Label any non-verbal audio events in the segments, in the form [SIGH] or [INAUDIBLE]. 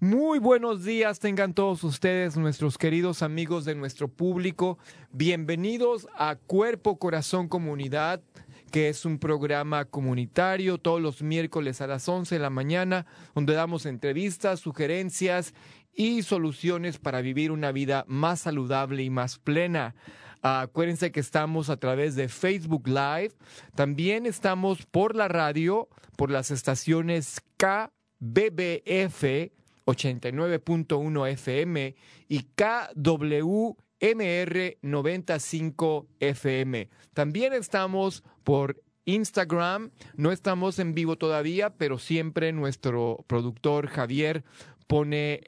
Muy buenos días tengan todos ustedes, nuestros queridos amigos de nuestro público. Bienvenidos a Cuerpo Corazón Comunidad, que es un programa comunitario todos los miércoles a las 11 de la mañana, donde damos entrevistas, sugerencias y soluciones para vivir una vida más saludable y más plena. Acuérdense que estamos a través de Facebook Live. También estamos por la radio, por las estaciones KBBF 89.1 FM y KWMR 95 FM. También estamos por Instagram, no estamos en vivo todavía, pero siempre nuestro productor Javier pone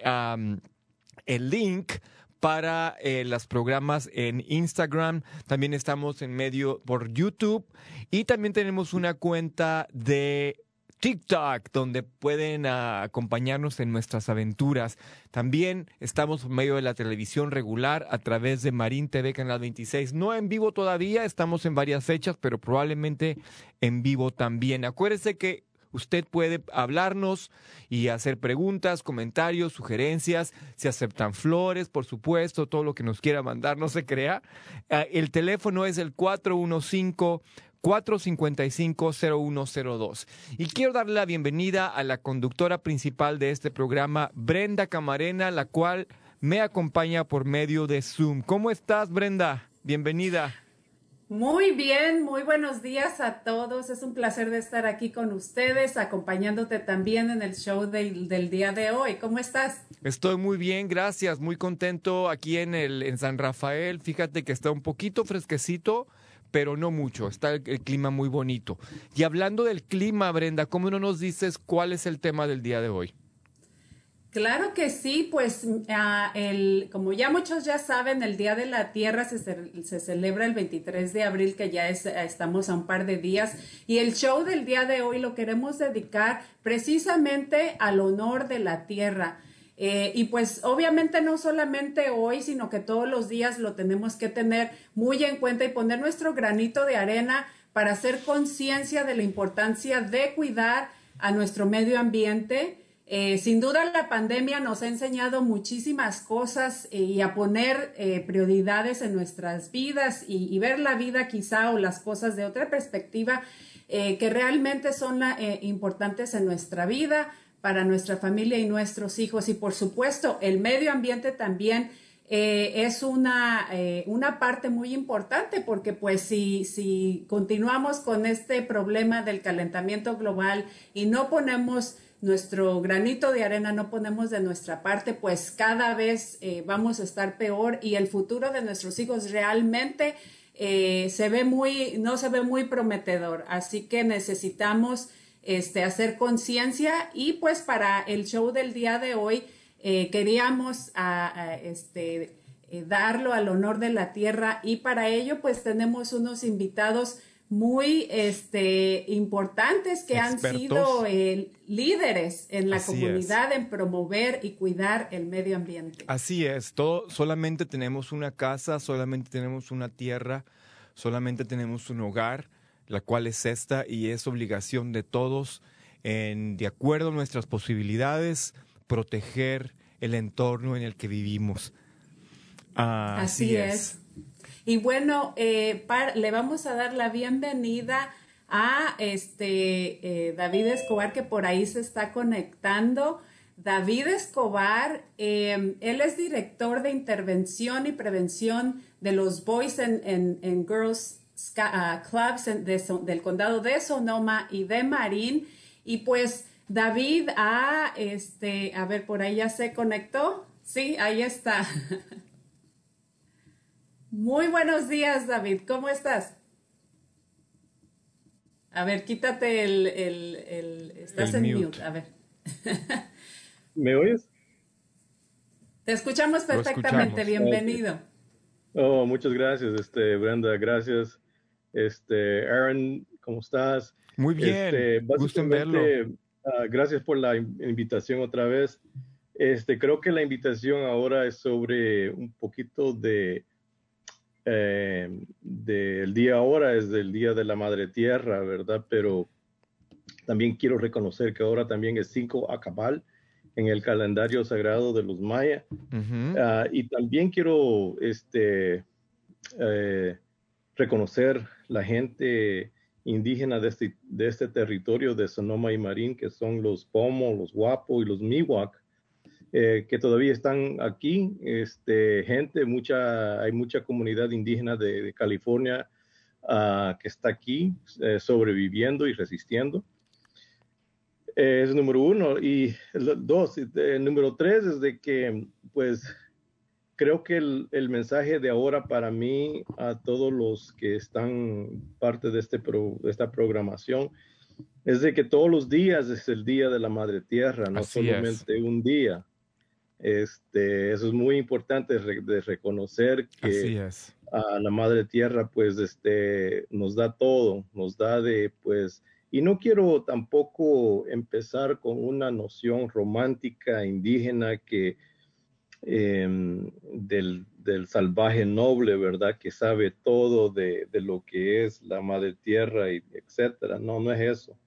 el link para eh, los programas en Instagram. También estamos en medio por YouTube y también tenemos una cuenta de TikTok, donde pueden uh, acompañarnos en nuestras aventuras. También estamos en medio de la televisión regular a través de Marín TV Canal 26. No en vivo todavía, estamos en varias fechas, pero probablemente en vivo también. Acuérdese que Usted puede hablarnos y hacer preguntas, comentarios, sugerencias. Se aceptan flores, por supuesto, todo lo que nos quiera mandar, no se crea. Uh, el teléfono es el 415 455-0102. Y quiero darle la bienvenida a la conductora principal de este programa, Brenda Camarena, la cual me acompaña por medio de Zoom. ¿Cómo estás, Brenda? Bienvenida. Muy bien, muy buenos días a todos. Es un placer de estar aquí con ustedes, acompañándote también en el show del, del día de hoy. ¿Cómo estás? Estoy muy bien, gracias. Muy contento aquí en, el, en San Rafael. Fíjate que está un poquito fresquecito pero no mucho. Está el, clima muy bonito. Y hablando del clima, Brenda, ¿cómo no nos dices cuál es el tema del día de hoy? Claro que sí, pues uh, el, como ya muchos ya saben, el Día de la Tierra se, se, celebra el 23 de abril, que ya es, estamos a un par de días, y el show del día de hoy lo queremos dedicar precisamente al honor de la tierra. Eh, y pues obviamente no solamente hoy, sino que todos los días lo tenemos que tener muy en cuenta y poner nuestro granito de arena para hacer conciencia de la importancia de cuidar a nuestro medio ambiente. Eh, sin duda la pandemia nos ha enseñado muchísimas cosas eh, y a poner prioridades en nuestras vidas y, ver la vida quizá o las cosas de otra perspectiva que realmente son importantes en nuestra vida para nuestra familia y nuestros hijos. Y por supuesto, el medio ambiente también eh, es una, eh, una parte muy importante porque pues si, si continuamos con este problema del calentamiento global y no ponemos nuestro granito de arena, no ponemos de nuestra parte, pues cada vez eh, vamos a estar peor y el futuro de nuestros hijos realmente se ve muy, no se ve muy prometedor. Así que necesitamos este, hacer conciencia y pues para el show del día de hoy eh, queríamos a, a, este, eh, darlo al honor de la tierra y para ello pues tenemos unos invitados muy este, importantes que han sido eh, líderes en la comunidad en promover y cuidar el medio ambiente. Así es, todo, solamente tenemos una casa, solamente tenemos una tierra, solamente tenemos un hogar, la cual es esta y es obligación de todos, en, de acuerdo a nuestras posibilidades, proteger el entorno en el que vivimos. así, es. Y bueno, eh, le vamos a dar la bienvenida a este eh, David Escobar, que por ahí se está conectando. David Escobar, em, él es director de intervención y prevención de los Boys and, Girls uh, Clubs del condado de Sonoma y de Marín. Y pues David, ah, este, a ver, por ahí ya se conectó. Sí, ahí está. [LAUGHS] Muy buenos días, David. ¿Cómo estás? A ver, quítate el... el, estás en mute. A ver. [LAUGHS] ¿Me oyes? Te escuchamos perfectamente. Bienvenido. Oh, muchas gracias, este, Brenda. Gracias. Este, Aaron, ¿cómo estás? Muy bien. Este, Gusto en verlo. Ah, gracias por la invitación otra vez. Este, creo que la invitación ahora es sobre un poquito de eh, del día ahora es del Día de la Madre Tierra, ¿verdad? Pero también quiero reconocer que ahora también es 5 Acabal en el calendario sagrado de los mayas. Ah, y también quiero este, eh, reconocer la gente indígena de este, de este territorio de Sonoma y Marín, que son los Pomo, los Guapo y los Miwak, eh, que todavía están aquí, este, gente, mucha, hay mucha comunidad indígena de, California ah, que está aquí eh, sobreviviendo y resistiendo. Eh, es número uno. Y dos, el número tres es de que, pues, creo que el, el, mensaje de ahora para mí, a todos los que están parte de, este de esta programación, es de que todos los días es el Día de la Madre Tierra, no solamente un día. Este, eso es muy importante de reconocer que a la Madre Tierra pues este, nos da todo, nos da de pues, y no quiero tampoco empezar con una noción romántica indígena que em, del, del, salvaje noble, ¿verdad? Que sabe todo de, de, lo que es la Madre Tierra y etcétera. No, no es eso.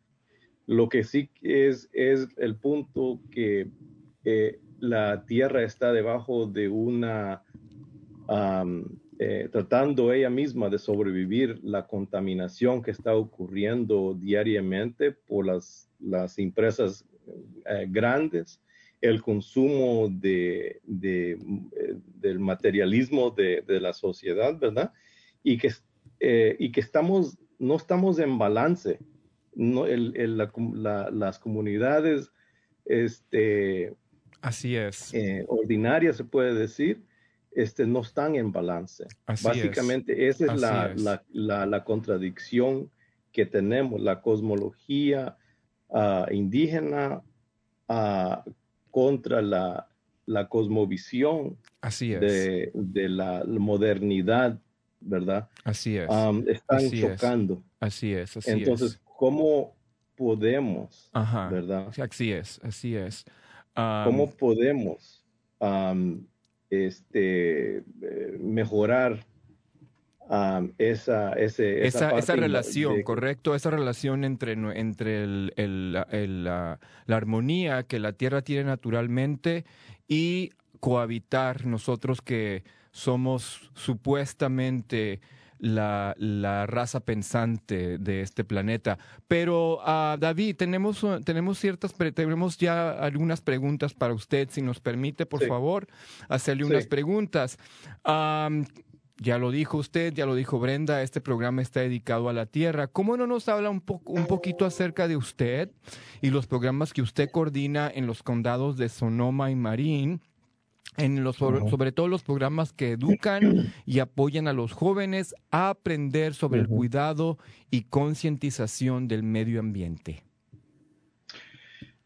Lo que sí es, es el punto que eh, la tierra está debajo de una, eh, tratando ella misma de sobrevivir la contaminación que está ocurriendo diariamente por las, las empresas eh, grandes, el consumo de, de, eh, del materialismo de, de, la sociedad, ¿verdad? Y que, y que estamos, no estamos en balance. No, el, el, la, las comunidades este, Así es. Eh, ordinaria, se puede decir, este, no están en balance. Básicamente, esa es, la, La, contradicción que tenemos, la cosmología ah, indígena ah, contra la, cosmovisión Así De, la modernidad, ¿verdad? Así es. están chocando. Así es, así Entonces, ¿cómo podemos, verdad? Así es, así es. ¿Cómo podemos este, eh, esa, esa, relación, correcto, esa relación entre, entre el, la, armonía que la Tierra tiene naturalmente y cohabitar nosotros que somos supuestamente la, la raza pensante de este planeta. Pero, uh, David, tenemos, tenemos ciertas, tenemos ya algunas preguntas para usted, si nos permite, por favor, hacerle unas preguntas. Ya lo dijo usted, ya lo dijo Brenda, este programa está dedicado a la Tierra. ¿Cómo no nos habla un, un poquito acerca de usted y los programas que usted coordina en los condados de Sonoma y Marín? en los, sobre, todo los programas que educan y apoyan a los jóvenes a aprender sobre el cuidado y concientización del medio ambiente.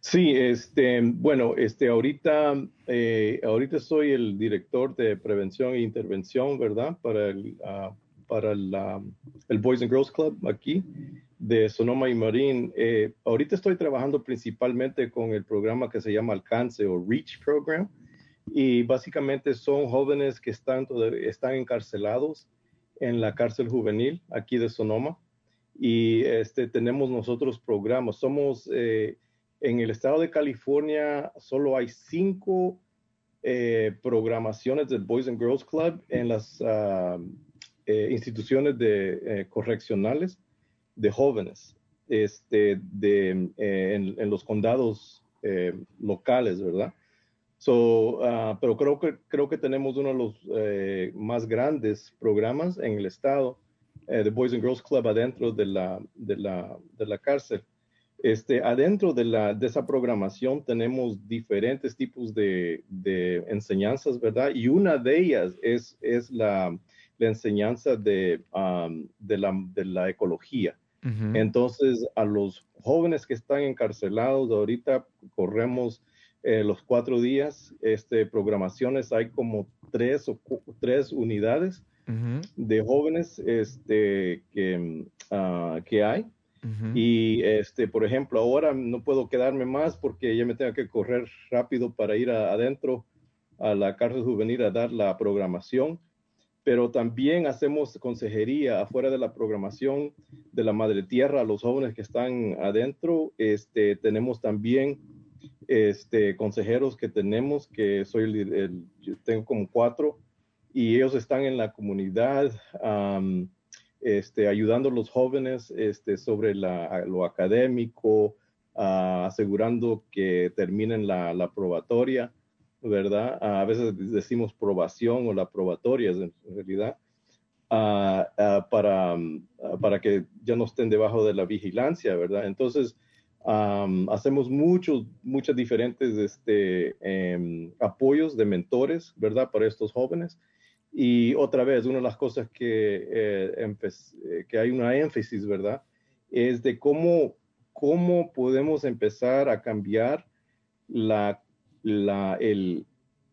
Sí, este, bueno, este, ahorita, eh, ahorita soy el director de prevención e intervención, ¿verdad? Para el, ah, para la, el Boys and Girls Club aquí de Sonoma y Marín. Eh, ahorita estoy trabajando principalmente con el programa que se llama Alcance o REACH Program y básicamente son jóvenes que están, están encarcelados en la cárcel juvenil aquí de Sonoma y este, tenemos nosotros programas. Somos eh, en el estado de California, solo hay cinco eh, programaciones del Boys and Girls Club en las ah, eh, instituciones de, correccionales de jóvenes este, de, en, en, los condados locales, ¿verdad? So, ah, pero creo que, creo que tenemos uno de los más grandes programas en el estado eh, The Boys and Girls Club adentro de la, de la, de la cárcel. Este, adentro de, la, de esa programación tenemos diferentes tipos de, de enseñanzas, ¿verdad? Y una de ellas es, es la, la enseñanza de, um, de, la, de la ecología. Entonces, a los jóvenes que están encarcelados, ahorita corremos eh, los cuatro días, este, programaciones, hay como tres, o tres unidades de jóvenes este, que, uh, que hay. Y, este, por ejemplo, ahora no puedo quedarme más porque ya me tengo que correr rápido para ir adentro a la cárcel juvenil a dar la programación. Pero también hacemos consejería afuera de la programación de la Madre Tierra a los jóvenes que están adentro. Este, tenemos también este, consejeros que tenemos, que soy el, yo tengo como cuatro, y ellos están en la comunidad este, ayudando a los jóvenes este, sobre lo académico, asegurando que terminen la, probatoria, ¿verdad? a veces decimos probación o la probatoria en realidad. Ah, para, para que ya no estén debajo de la vigilancia, ¿verdad? Entonces, hacemos muchos, muchas diferentes este, em, apoyos de mentores, ¿verdad? Para estos jóvenes. Y otra vez, una de las cosas que, eh, eh, que hay una énfasis, ¿verdad? Es de cómo, cómo podemos empezar a cambiar la, la, el,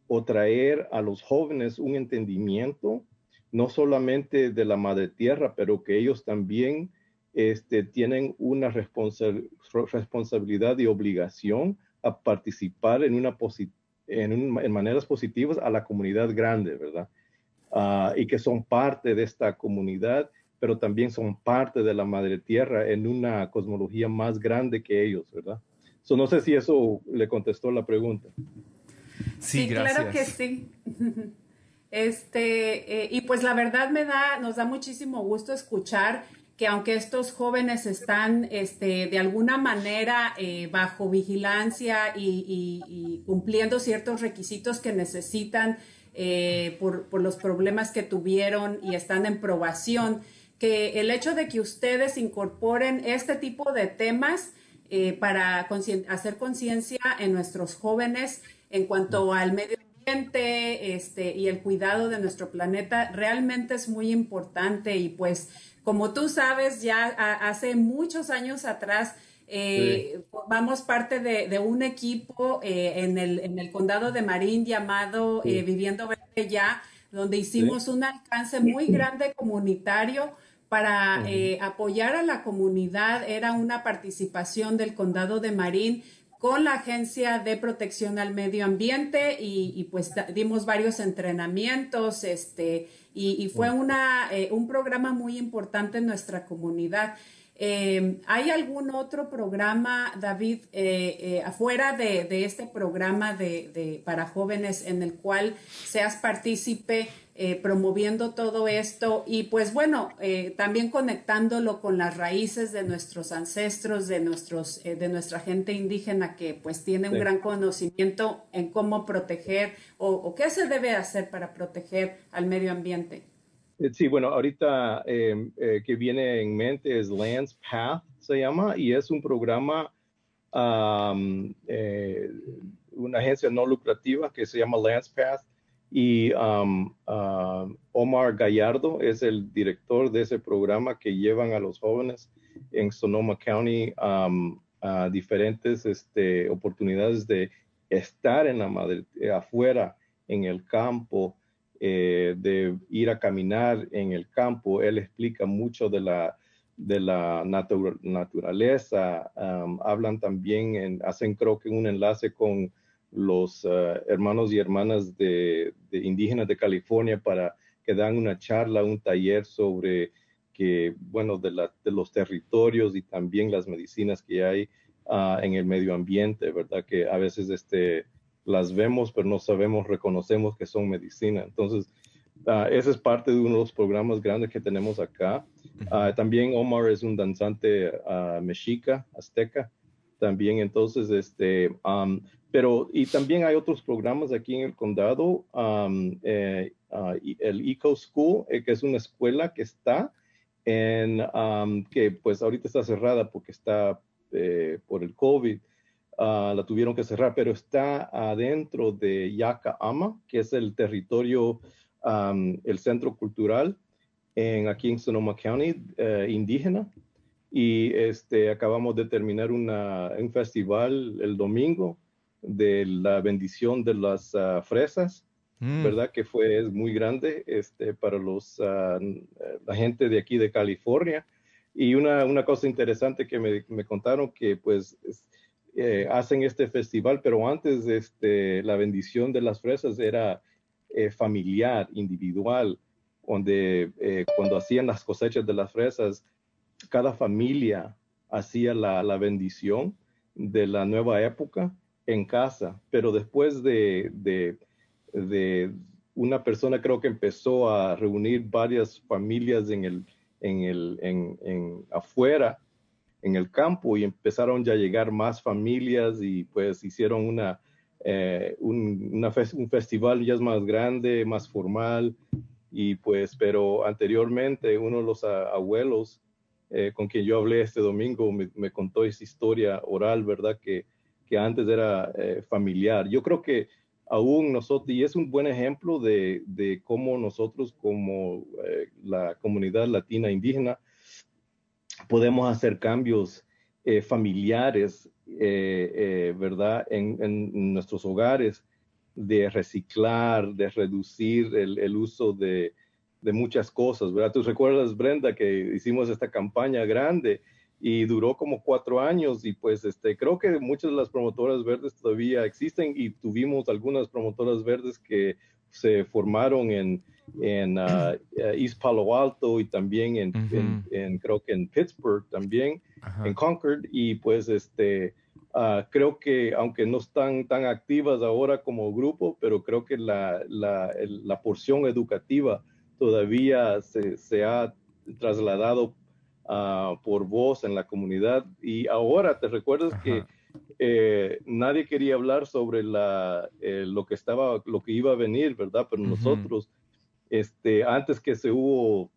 o traer a los jóvenes un entendimiento, no solamente de la madre tierra, pero que ellos también este, tienen una responsabilidad y obligación a participar en, una en, en maneras positivas a la comunidad grande, ¿verdad? Ah, y que son parte de esta comunidad, pero también son parte de la madre tierra en una cosmología más grande que ellos, ¿verdad? So, no sé si eso le contestó la pregunta. Sí, claro que sí. [LAUGHS] Este, eh, y pues la verdad me da, nos da muchísimo gusto escuchar que aunque estos jóvenes están este, de alguna manera eh, bajo vigilancia y, cumpliendo ciertos requisitos que necesitan eh, por, los problemas que tuvieron y están en probación, que el hecho de que ustedes incorporen este tipo de temas eh, para hacer conciencia en nuestros jóvenes en cuanto al medio ambiente este, y el cuidado de nuestro planeta realmente es muy importante. Y pues como tú sabes ya hace muchos años atrás eh, Vamos parte de, un equipo eh, en, el, en, el, condado de Marín llamado eh, Viviendo Verde Ya, donde hicimos un alcance muy grande comunitario para eh, apoyar a la comunidad. Era una participación del condado de Marín con la Agencia de Protección al Medio Ambiente y, pues dimos varios entrenamientos este, y, y fue una, un programa muy importante en nuestra comunidad. Eh, ¿Hay algún otro programa, David, eh, eh, afuera de, este programa de, para jóvenes en el cual seas partícipe promoviendo todo esto y pues bueno, también conectándolo con las raíces de nuestros ancestros, de, nuestros, de nuestra gente indígena que pues tiene un gran conocimiento en cómo proteger o qué se debe hacer para proteger al medio ambiente? Eh, sí, bueno, ahorita em, eh, que viene en mente es Lands Path, se llama, y es un programa, eh, una agencia no lucrativa que se llama Lands Path, y Omar Gallardo es el director de ese programa que llevan a los jóvenes en Sonoma County a diferentes este, oportunidades de estar en la madre, afuera, en el campo, eh, de ir a caminar en el campo. Él explica mucho de la, de la naturaleza. hablan también, hacen creo que un enlace con los uh, hermanos y hermanas de, indígenas de California para que dan una charla, un taller sobre que, bueno, de, de los territorios y también las medicinas que hay uh, en el medio ambiente, ¿verdad? Que a veces este, las vemos, pero no sabemos, reconocemos que son medicina. Entonces, uh, ese es parte de uno de los programas grandes que tenemos acá. Uh, también Omar es un danzante uh, mexica, azteca, también. Entonces, este, um, pero, y también hay otros programas aquí en el condado, um, eh, el Eco School, eh, que es una escuela que está en, um, que pues ahorita está cerrada porque está eh, por el COVID, Ah, la tuvieron que cerrar, pero está adentro de Ama, que es el territorio, el centro cultural en, aquí en Sonoma County, eh, indígena. Y este, acabamos de terminar una, un festival el domingo de la bendición de las ah, fresas, mm. ¿verdad? Que fue es muy grande este, para los, ah, la gente de aquí de California. Y una, una cosa interesante que me, me contaron que pues eh, hacen este festival, pero antes este, la bendición de las fresas era eh, familiar, individual, donde eh, cuando hacían las cosechas de las fresas, cada familia hacía la, la, bendición de la nueva época en casa, pero después de, de, de, una persona creo que empezó a reunir varias familias en el, en el, en, en afuera, en el campo y empezaron ya a llegar más familias y pues hicieron una, eh, un, un, festival ya más grande, más formal y pues, pero anteriormente uno de los abuelos eh, con quien yo hablé este domingo me, contó esa historia oral, ¿verdad? Que, que antes era eh, familiar. Yo creo que aún nosotros, y es un buen ejemplo de, de cómo nosotros como la comunidad latina indígena, podemos hacer cambios eh, familiares, eh, eh, ¿verdad? En, nuestros hogares, de reciclar, de reducir el, uso de, muchas cosas, ¿verdad? Tú recuerdas, Brenda, que hicimos esta campaña grande y duró como cuatro años y pues este, creo que muchas de las promotoras verdes todavía existen y tuvimos algunas promotoras verdes que se formaron en, en uh, uh, East Palo Alto y también en, creo que en Pittsburgh también, en Concord. Y pues este uh, creo que aunque no están tan activas ahora como grupo, pero creo que la, la, la porción educativa todavía se, se ha trasladado por voz en la comunidad. Y ahora te recuerdas que eh, nadie quería hablar sobre la, eh, lo que estaba, lo que iba a venir, ¿verdad? Pero nosotros este, antes que se hubo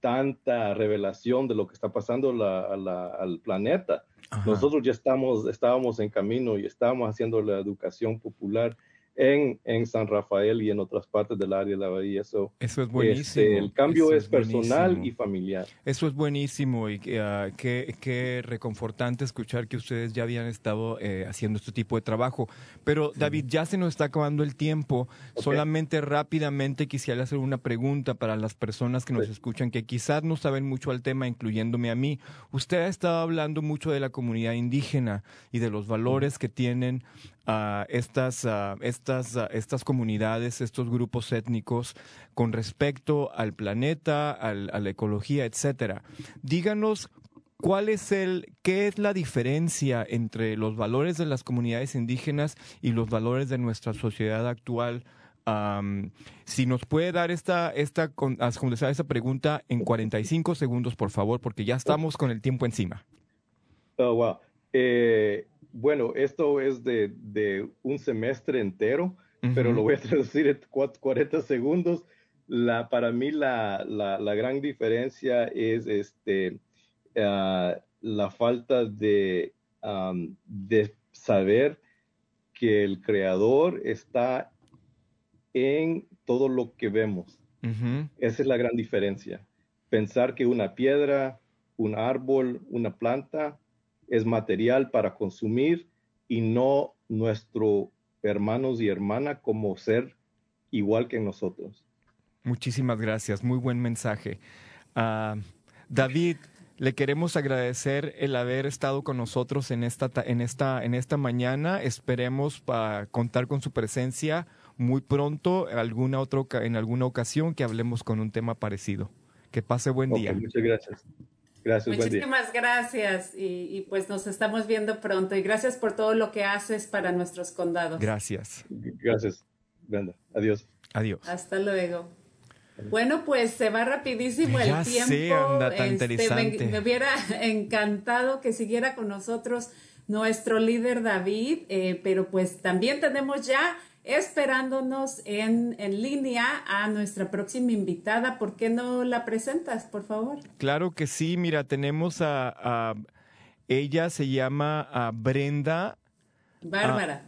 tanta revelación de lo que está pasando al planeta, nosotros ya estamos, estábamos en camino y estábamos haciendo la educación popular en, en, San Rafael y en otras partes del área de la bahía. eso es buenísimo. Este, el cambio es, personal y familiar. Eso es buenísimo y uh, qué, qué, reconfortante escuchar que ustedes ya habían estado eh, haciendo este tipo de trabajo. Pero David, ya se nos está acabando el tiempo. Solamente rápidamente quisiera hacer una pregunta para las personas que nos escuchan que quizás no saben mucho al tema, incluyéndome a mí. Usted ha estado hablando mucho de la comunidad indígena y de los valores que tienen a estas, estas, estas comunidades, estos grupos étnicos con respecto al planeta, a la ecología, etcétera. Díganos ¿Cuál es el, qué es la diferencia entre los valores de las comunidades indígenas y los valores de nuestra sociedad actual? si nos puede dar esta, esta, esta pregunta en 45 segundos, por favor, porque ya estamos con el tiempo encima. Oh, wow. Eh, bueno, esto es de, un semestre entero, pero lo voy a traducir en 40 segundos. La, para mí la, gran diferencia es este, ah, la falta de, de saber que el creador está en todo lo que vemos. Esa es la gran diferencia. Pensar que una piedra, un árbol, una planta es material para consumir y no nuestro hermanos y hermana como ser igual que nosotros. Muchísimas gracias, muy buen mensaje. Ah, David, le queremos agradecer el haber estado con nosotros en esta, en esta, en esta mañana. Esperemos para contar con su presencia muy pronto, alguna otra, en alguna ocasión que hablemos con un tema parecido. Que pase buen día. Muchas gracias. Gracias, Muchísimas gracias y, pues nos estamos viendo pronto y gracias por todo lo que haces para nuestros condados. Gracias. Gracias, Brenda. Adiós. Adiós. Hasta luego. Bueno, pues se va rapidísimo el tiempo. Sé, anda tan este, interesante. Me, hubiera [LAUGHS] encantado que siguiera con nosotros nuestro líder David, eh, pero pues también tenemos ya esperándonos en, en, línea a nuestra próxima invitada. ¿Por qué no la presentas, por favor? Claro que sí, mira, tenemos a, ella se llama a Brenda. Bárbara.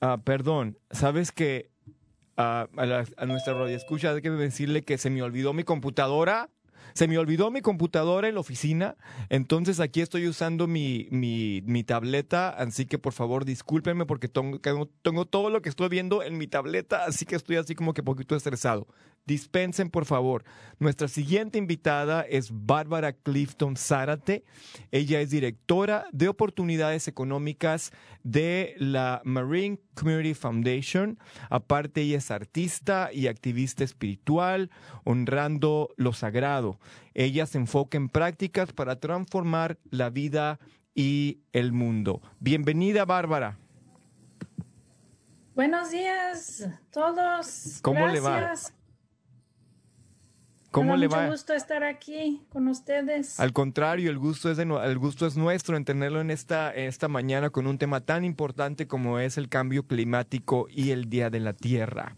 Ah, perdón, sabes que a, a, nuestra radio escucha, hay que decirle que se me olvidó mi computadora se me olvidó mi computadora en la oficina, entonces aquí estoy usando mi, mi, tableta, así que por favor discúlpenme porque tengo, tengo, todo lo que estoy viendo en mi tableta, así que estoy así como que poquito estresado. Dispensen, por favor. Nuestra siguiente invitada es Bárbara Clifton Zárate. Ella es directora de oportunidades económicas de la Marine Community Foundation. Aparte, ella es artista y activista espiritual, honrando lo sagrado. Ella se enfoca en prácticas para transformar la vida y el mundo. Bienvenida, Bárbara. Buenos días, todos. ¿Cómo le va? ¿Cómo le va? gusto estar aquí con ustedes. Al contrario, el gusto es, de, el gusto es nuestro en tenerlo en esta, esta mañana con un tema tan importante como es el cambio climático y el Día de la Tierra.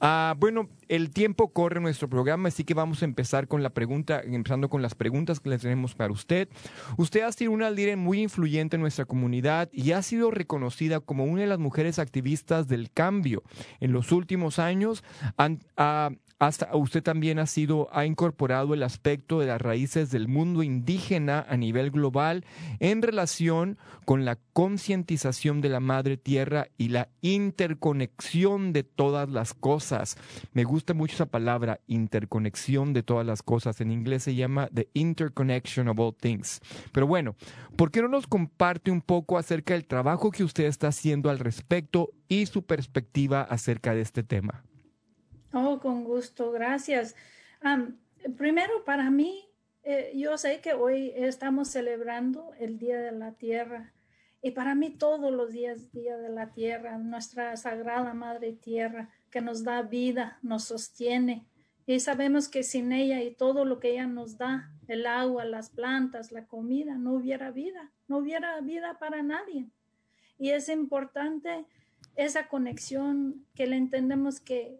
Ah, bueno, el tiempo corre en nuestro programa, así que vamos a empezar con la pregunta, empezando con las preguntas que le tenemos para usted. Usted ha sido una líder muy influyente en nuestra comunidad y ha sido reconocida como una de las mujeres activistas del cambio. En los últimos años hasta usted también ha sido, ha incorporado el aspecto de las raíces del mundo indígena a nivel global en relación con la concientización de la madre tierra y la interconexión de todas las cosas. Me gusta mucho esa palabra, interconexión de todas las cosas. En inglés se llama the interconnection of all things. Pero bueno, ¿por qué no nos comparte un poco acerca del trabajo que usted está haciendo al respecto y su perspectiva acerca de este tema? Oh, con gusto, gracias. primero, para mí, eh, yo sé que hoy estamos celebrando el Día de la Tierra y para mí todos los días Día de la Tierra, nuestra sagrada Madre Tierra que nos da vida, nos sostiene y sabemos que sin ella y todo lo que ella nos da, el agua, las plantas, la comida, no hubiera vida, no hubiera vida para nadie. Y es importante esa conexión que le entendemos que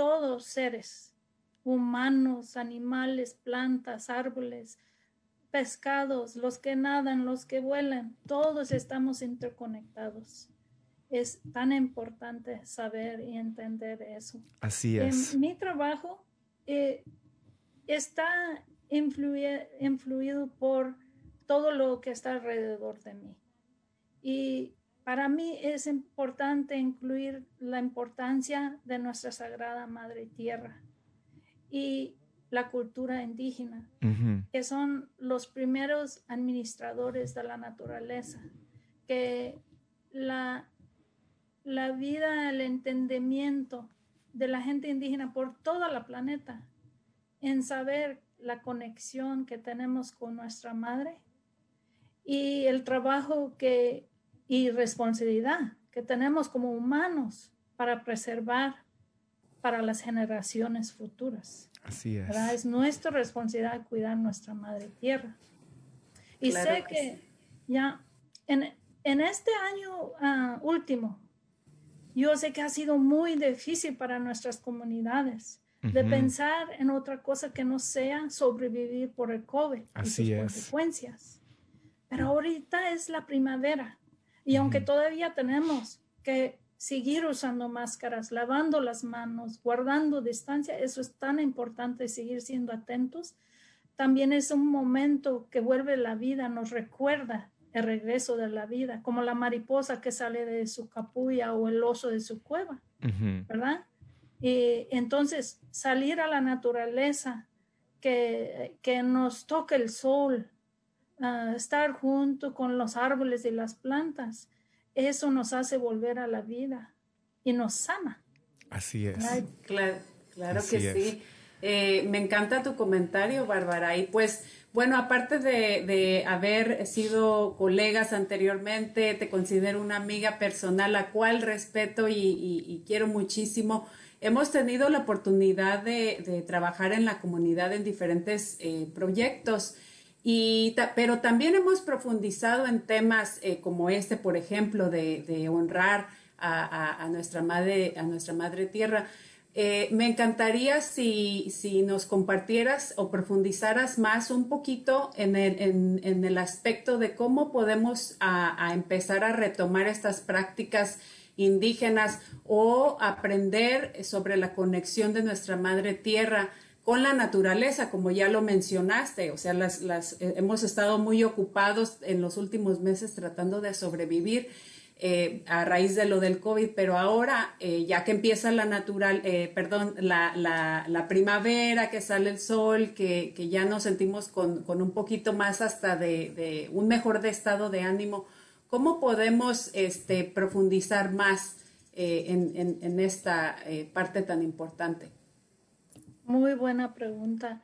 todos seres, humanos, animales, plantas, árboles, pescados, los que nadan, los que vuelan, todos estamos interconectados. Es tan importante saber y entender eso. Así es. mi trabajo eh, está influido por todo lo que está alrededor de mí. Y para mí es importante incluir la importancia de nuestra Sagrada Madre Tierra y la cultura indígena, que son los primeros administradores de la naturaleza, que la, la vida, el entendimiento de la gente indígena por toda la planeta, en saber la conexión que tenemos con nuestra madre y el trabajo que y responsabilidad que tenemos como humanos para preservar para las generaciones futuras. Así es. Es nuestra responsabilidad cuidar nuestra madre tierra. Y sé que, ya en, en, este año ah, último, yo sé que ha sido muy difícil para nuestras comunidades de pensar en otra cosa que no sea sobrevivir por el COVID Así y sus consecuencias. Pero ahorita es la primavera y aunque todavía tenemos que seguir usando máscaras, lavando las manos, guardando distancia, eso es tan importante, seguir siendo atentos. también es un momento que vuelve la vida, nos recuerda el regreso de la vida, como la mariposa que sale de su capulla o el oso de su cueva, ¿verdad? Y entonces salir a la naturaleza, que, que nos toque el sol, uh, estar junto con los árboles y las plantas, eso nos hace volver a la vida y nos sana. Así es. claro, claro que sí. Eh, me encanta tu comentario, Bárbara. Y pues, bueno, aparte de, haber sido colegas anteriormente, te considero una amiga personal, la cual respeto y, quiero muchísimo. Hemos tenido la oportunidad de, trabajar en la comunidad en diferentes eh, proyectos. Y pero también hemos profundizado en temas eh, como este, por ejemplo, de, honrar a, nuestra madre, a nuestra madre tierra. Eh, me encantaría si, si, nos compartieras o profundizaras más un poquito en el, en, el aspecto de cómo podemos a, empezar a retomar estas prácticas indígenas o aprender sobre la conexión de nuestra madre tierra con la naturaleza, como ya lo mencionaste. O sea, las, las, eh, hemos estado muy ocupados en los últimos meses tratando de sobrevivir eh, a raíz de lo del COVID, pero ahora, eh, ya que empieza la natural, perdón, la, primavera, que sale el sol, que, ya nos sentimos con, un poquito más hasta de, un mejor de estado de ánimo, ¿cómo podemos este, profundizar más en, esta parte tan importante? Muy buena pregunta.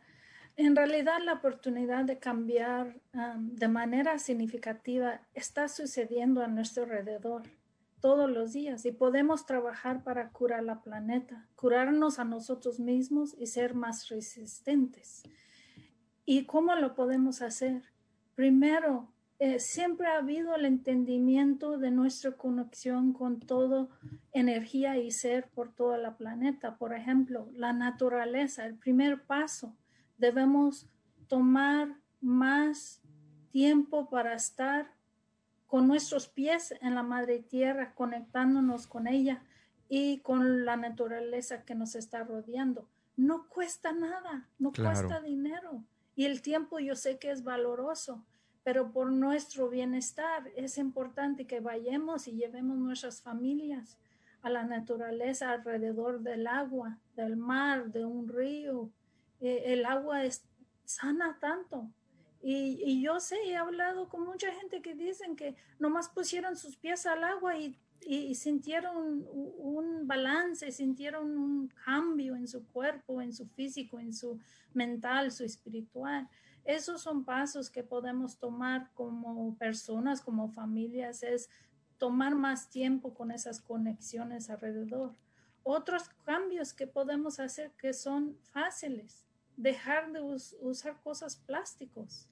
En realidad, la oportunidad de cambiar de manera significativa está sucediendo a nuestro alrededor todos los días y podemos trabajar para curar la planeta, curarnos a nosotros mismos y ser más resistentes. ¿Y cómo lo podemos hacer? Primero, eh, siempre ha habido el entendimiento de nuestra conexión con todo energía y ser por toda la planeta. Por ejemplo, la naturaleza, el primer paso debemos tomar más tiempo para estar con nuestros pies en la madre tierra, conectándonos con ella y con la naturaleza que nos está rodeando. No cuesta nada, no cuesta dinero. Y el tiempo yo sé que es valoroso, pero por nuestro bienestar es importante que vayamos y llevemos nuestras familias a la naturaleza alrededor del agua, del mar, de un río, eh, el agua es, sana tanto. Y, yo sé, he hablado con mucha gente que dicen que nomás pusieron sus pies al agua y, sintieron un, balance, sintieron un cambio en su cuerpo, en su físico, en su mental, su espiritual. Esos son pasos que podemos tomar como personas, como familias, es tomar más tiempo con esas conexiones alrededor. Otros cambios que podemos hacer que son fáciles dejar de usar cosas plásticos.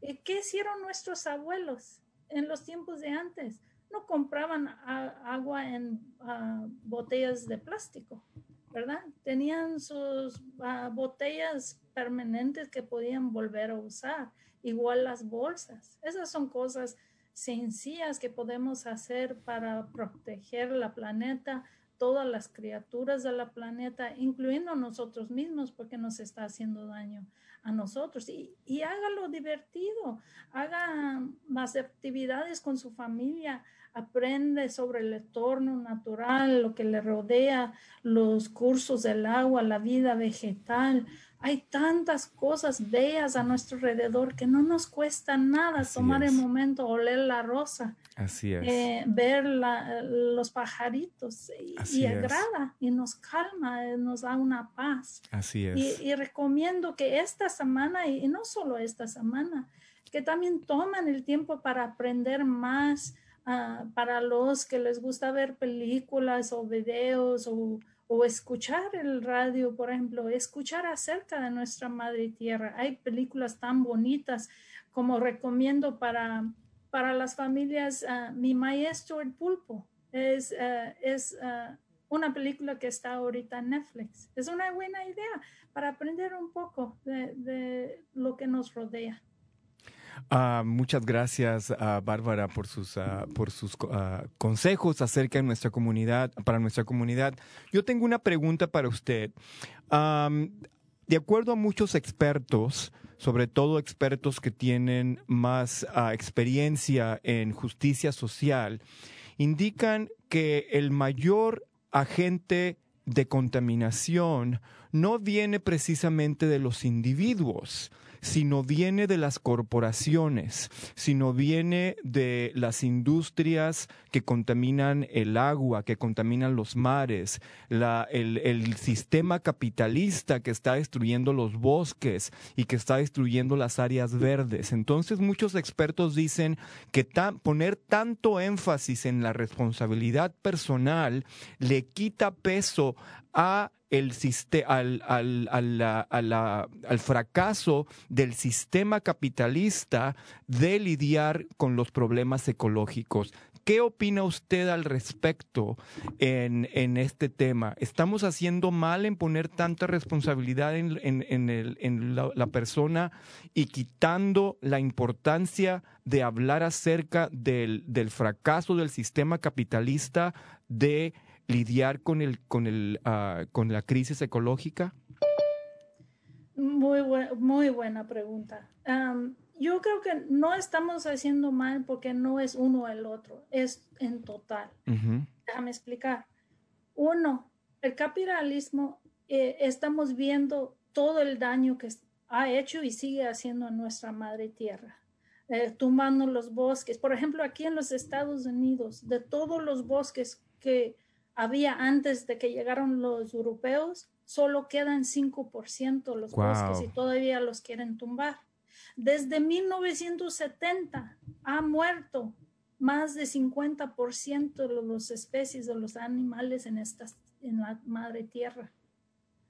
¿Y ¿Qué hicieron nuestros abuelos en los tiempos de antes? No compraban agua en ah, botellas de plástico, ¿verdad? Tenían sus ah, botellas permanentes que podían volver a usar, igual las bolsas. Esas son cosas sencillas que podemos hacer para proteger la planeta, todas las criaturas de la planeta, incluyendo nosotros mismos, porque nos está haciendo daño a nosotros. Y, y hágalo divertido, haga más actividades con su familia, aprende sobre el entorno natural, lo que le rodea, los cursos del agua, la vida vegetal, hay tantas cosas bellas a nuestro alrededor que no nos cuesta nada tomar el momento, oler la rosa, Así es. Eh, ver los pajaritos y, agrada y nos calma, eh, nos da una paz. Así es. Y, recomiendo que esta semana, y, no solo esta semana, que también tomen el tiempo para aprender más, ah, para los que les gusta ver películas o videos o o escuchar el radio, por ejemplo, escuchar acerca de nuestra madre tierra. Hay películas tan bonitas como recomiendo para, para las familias. Ah, Mi maestro el pulpo es, ah, es ah, una película que está ahorita en Netflix. Es una buena idea para aprender un poco de, de lo que nos rodea. Uh, muchas gracias, uh, Bárbara, por sus, uh, por sus consejos acerca de nuestra comunidad, para nuestra comunidad. Yo tengo una pregunta para usted. De acuerdo a muchos expertos, sobre todo expertos que tienen más ah, experiencia en justicia social, indican que el mayor agente de contaminación no viene precisamente de los individuos, sino viene de las corporaciones, sino viene de las industrias que contaminan el agua, que contaminan los mares, el, sistema capitalista que está destruyendo los bosques y que está destruyendo las áreas verdes. Entonces muchos expertos dicen que poner tanto énfasis en la responsabilidad personal le quita peso a el al, al, al, fracaso del sistema capitalista de lidiar con los problemas ecológicos. ¿Qué opina usted al respecto en, en, este tema? ¿Estamos haciendo mal en poner tanta responsabilidad en, en, en la, la, persona y quitando la importancia de hablar acerca del, del fracaso del sistema capitalista de lidiar con, el, con, el, uh, con la crisis ecológica? Muy, bu muy buena pregunta. Um, yo creo que no estamos haciendo mal porque no es uno el otro, es en total. Uh -huh. Déjame explicar. Uno, el capitalismo, eh, estamos viendo todo el daño que ha hecho y sigue haciendo a nuestra madre tierra. Eh, tumbando los bosques. Por ejemplo, aquí en los Estados Unidos, de todos los bosques que había antes de que llegaron los europeos, solo quedan 5% los wow. bosques y todavía los quieren tumbar. Desde 1970 ha muerto más de 50% de las especies de los animales en, estas, en la madre tierra.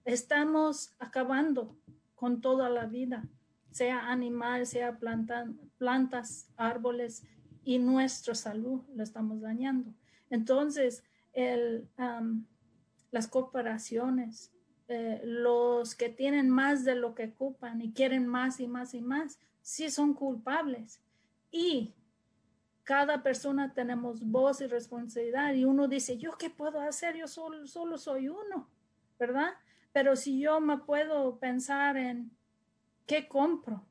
Estamos acabando con toda la vida, sea animal, sea planta, plantas, árboles y nuestra salud lo estamos dañando. Entonces, el, um, las corporaciones, eh, los que tienen más de lo que ocupan y quieren más y más y más, sí son culpables. Y cada persona tenemos voz y responsabilidad y uno dice, ¿yo qué puedo hacer? Yo solo, solo soy uno, ¿verdad? Pero si yo me puedo pensar en qué compro,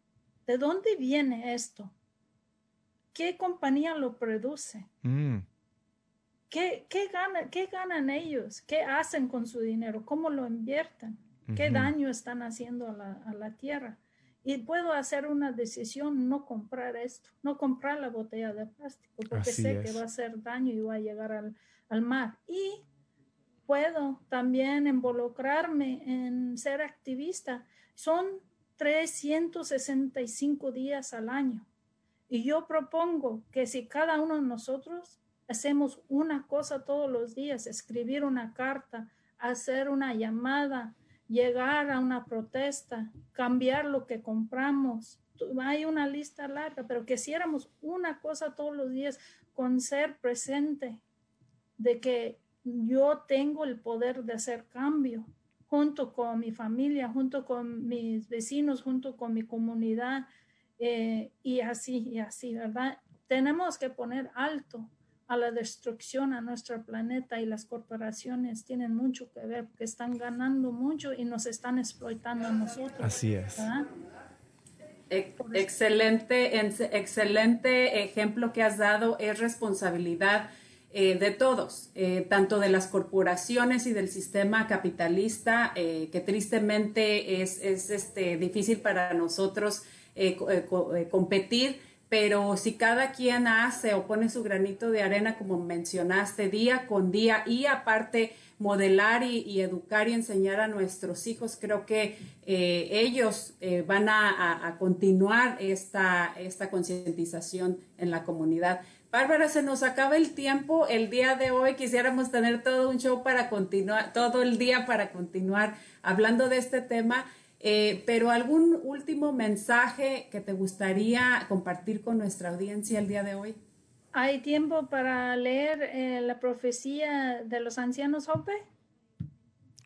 ¿de dónde viene esto? ¿Qué compañía lo produce? Mm. ¿Qué, qué, gana, ¿Qué ganan ellos? ¿Qué hacen con su dinero? ¿Cómo lo invierten? ¿Qué uh -huh. daño están haciendo a la, a la, tierra? Y puedo hacer una decisión, no comprar esto, no comprar la botella de plástico, porque Así sé es. que va a hacer daño y va a llegar al, al mar. Y puedo también involucrarme en ser activista. Son 365 días al año. Y yo propongo que si cada uno de nosotros hacemos una cosa todos los días, escribir una carta, hacer una llamada, llegar a una protesta, cambiar lo que compramos. Hay una lista larga, pero que hiciéramos una cosa todos los días con ser presente de que yo tengo el poder de hacer cambio junto con mi familia, junto con mis vecinos, junto con mi comunidad eh, y así, y así, ¿verdad? Tenemos que poner alto a la destrucción a nuestro planeta y las corporaciones tienen mucho que ver porque están ganando mucho y nos están explotando a nosotros. Así es. Excelente, excelente ejemplo que has dado. Es responsabilidad eh, de todos, eh, tanto de las corporaciones y del sistema capitalista, eh, que tristemente es, es este, difícil para nosotros eh, eh, competir pero si cada quien hace o pone su granito de arena, como mencionaste, día con día y aparte modelar y, educar y enseñar a nuestros hijos, creo que eh, ellos eh, van a, a, continuar esta, esta concientización en la comunidad. Bárbara, se nos acaba el tiempo. El día de hoy quisiéramos tener todo un show para continuar, todo el día para continuar hablando de este tema. Eh, pero algún último mensaje que te gustaría compartir con nuestra audiencia el día de hoy. ¿Hay tiempo para leer eh, la profecía de los ancianos Hope?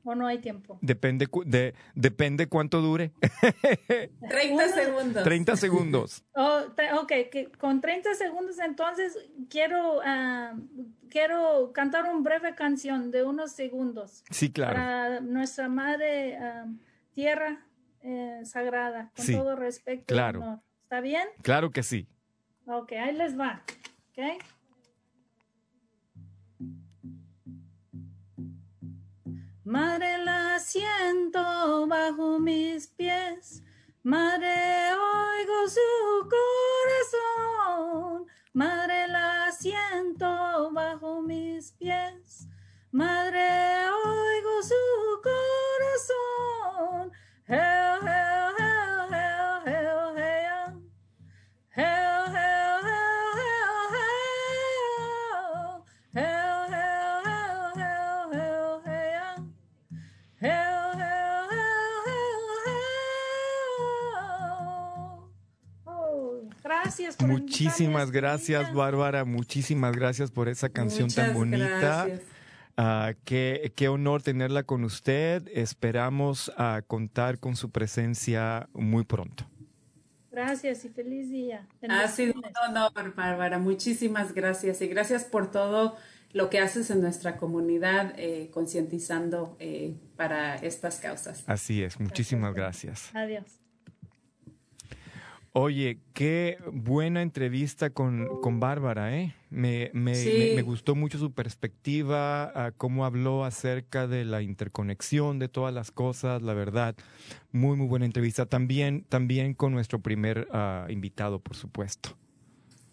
¿O no hay tiempo? Depende, de, depende cuánto dure. [LAUGHS] 30 segundos. 30 segundos. [LAUGHS] Oh, ok, que con 30 segundos entonces quiero, uh, quiero cantar una breve canción de unos segundos. Sí, claro. Para nuestra madre. Uh, tierra eh, sagrada, con Sí, todo respeto. y claro. honor. ¿Está bien? Claro que sí. Ok, ahí les va. Ok. Madre, la siento bajo mis pies. Madre, oigo su corazón. Madre, la siento bajo mis pies. Madre, oigo su corazón. Oh, gracias por Muchísimas este gracias. Bárbara. Muchísimas gracias por esa canción tan bonita. gracias. Ah, qué, qué honor tenerla con usted. Esperamos ah, contar con su presencia muy pronto. Gracias y feliz día. Ha sido un honor, Bárbara. Muchísimas gracias y gracias por todo lo que haces en nuestra comunidad, eh, concientizando eh, para estas causas. Así es, muchísimas gracias. Adiós. Oye, qué buena entrevista con, con Bárbara, ¿eh? Me, me, Sí. me- me gustó mucho su perspectiva, cómo habló acerca de la interconexión de todas las cosas, la verdad. Muy, muy buena entrevista. También, también con nuestro primer ah, invitado, por supuesto.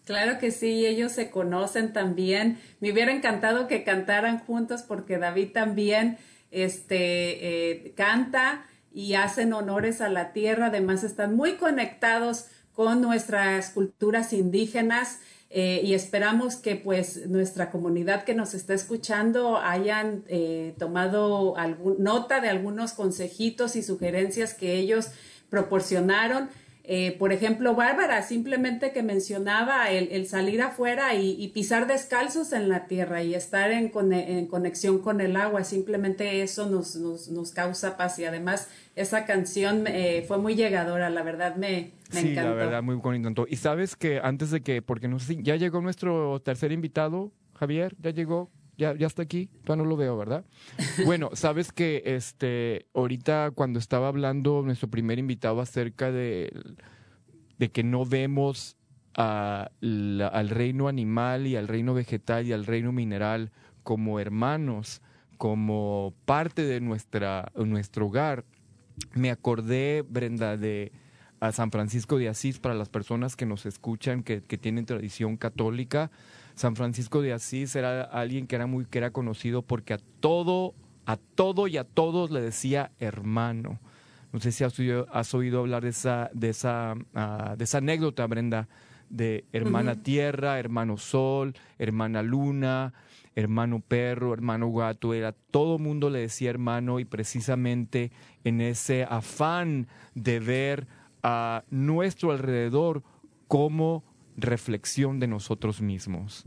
Claro que sí, ellos se conocen también. Me hubiera encantado que cantaran juntos porque David también este, eh, canta y hacen honores a la tierra. Además, están muy conectados con nuestras culturas indígenas. eh, y esperamos que pues nuestra comunidad que nos está escuchando hayan eh, tomado nota de algunos consejitos y sugerencias que ellos proporcionaron. Eh, por ejemplo, Bárbara, simplemente que mencionaba el, el salir afuera y, y pisar descalzos en la tierra y estar en, cone- en conexión con el agua, simplemente eso nos, nos, nos causa paz y además esa canción eh, fue muy llegadora, la verdad me, me sí, encantó. la verdad, muy bonito. Y sabes que antes de que, porque no sé si ya llegó nuestro tercer invitado, Javier, ya llegó, ya, ya está aquí, todavía no lo veo, ¿verdad? [LAUGHS] Bueno, sabes que este, ahorita cuando estaba hablando nuestro primer invitado acerca de, de que no vemos a la- al reino animal y al reino vegetal y al reino mineral como hermanos, como parte de nuestra, nuestro hogar, me acordé, Brenda, de a San Francisco de Asís, para las personas que nos escuchan, que, que tienen tradición católica. San Francisco de Asís era alguien que era muy, que era conocido porque a todo, a todo y a todos le decía hermano. No sé si has oído, has oído hablar de esa, de esa, ah, de esa anécdota, Brenda, de hermana tierra, hermano sol, hermana luna, hermano perro, hermano gato, era todo mundo le decía hermano y precisamente en ese afán de ver a nuestro alrededor como reflexión de nosotros mismos.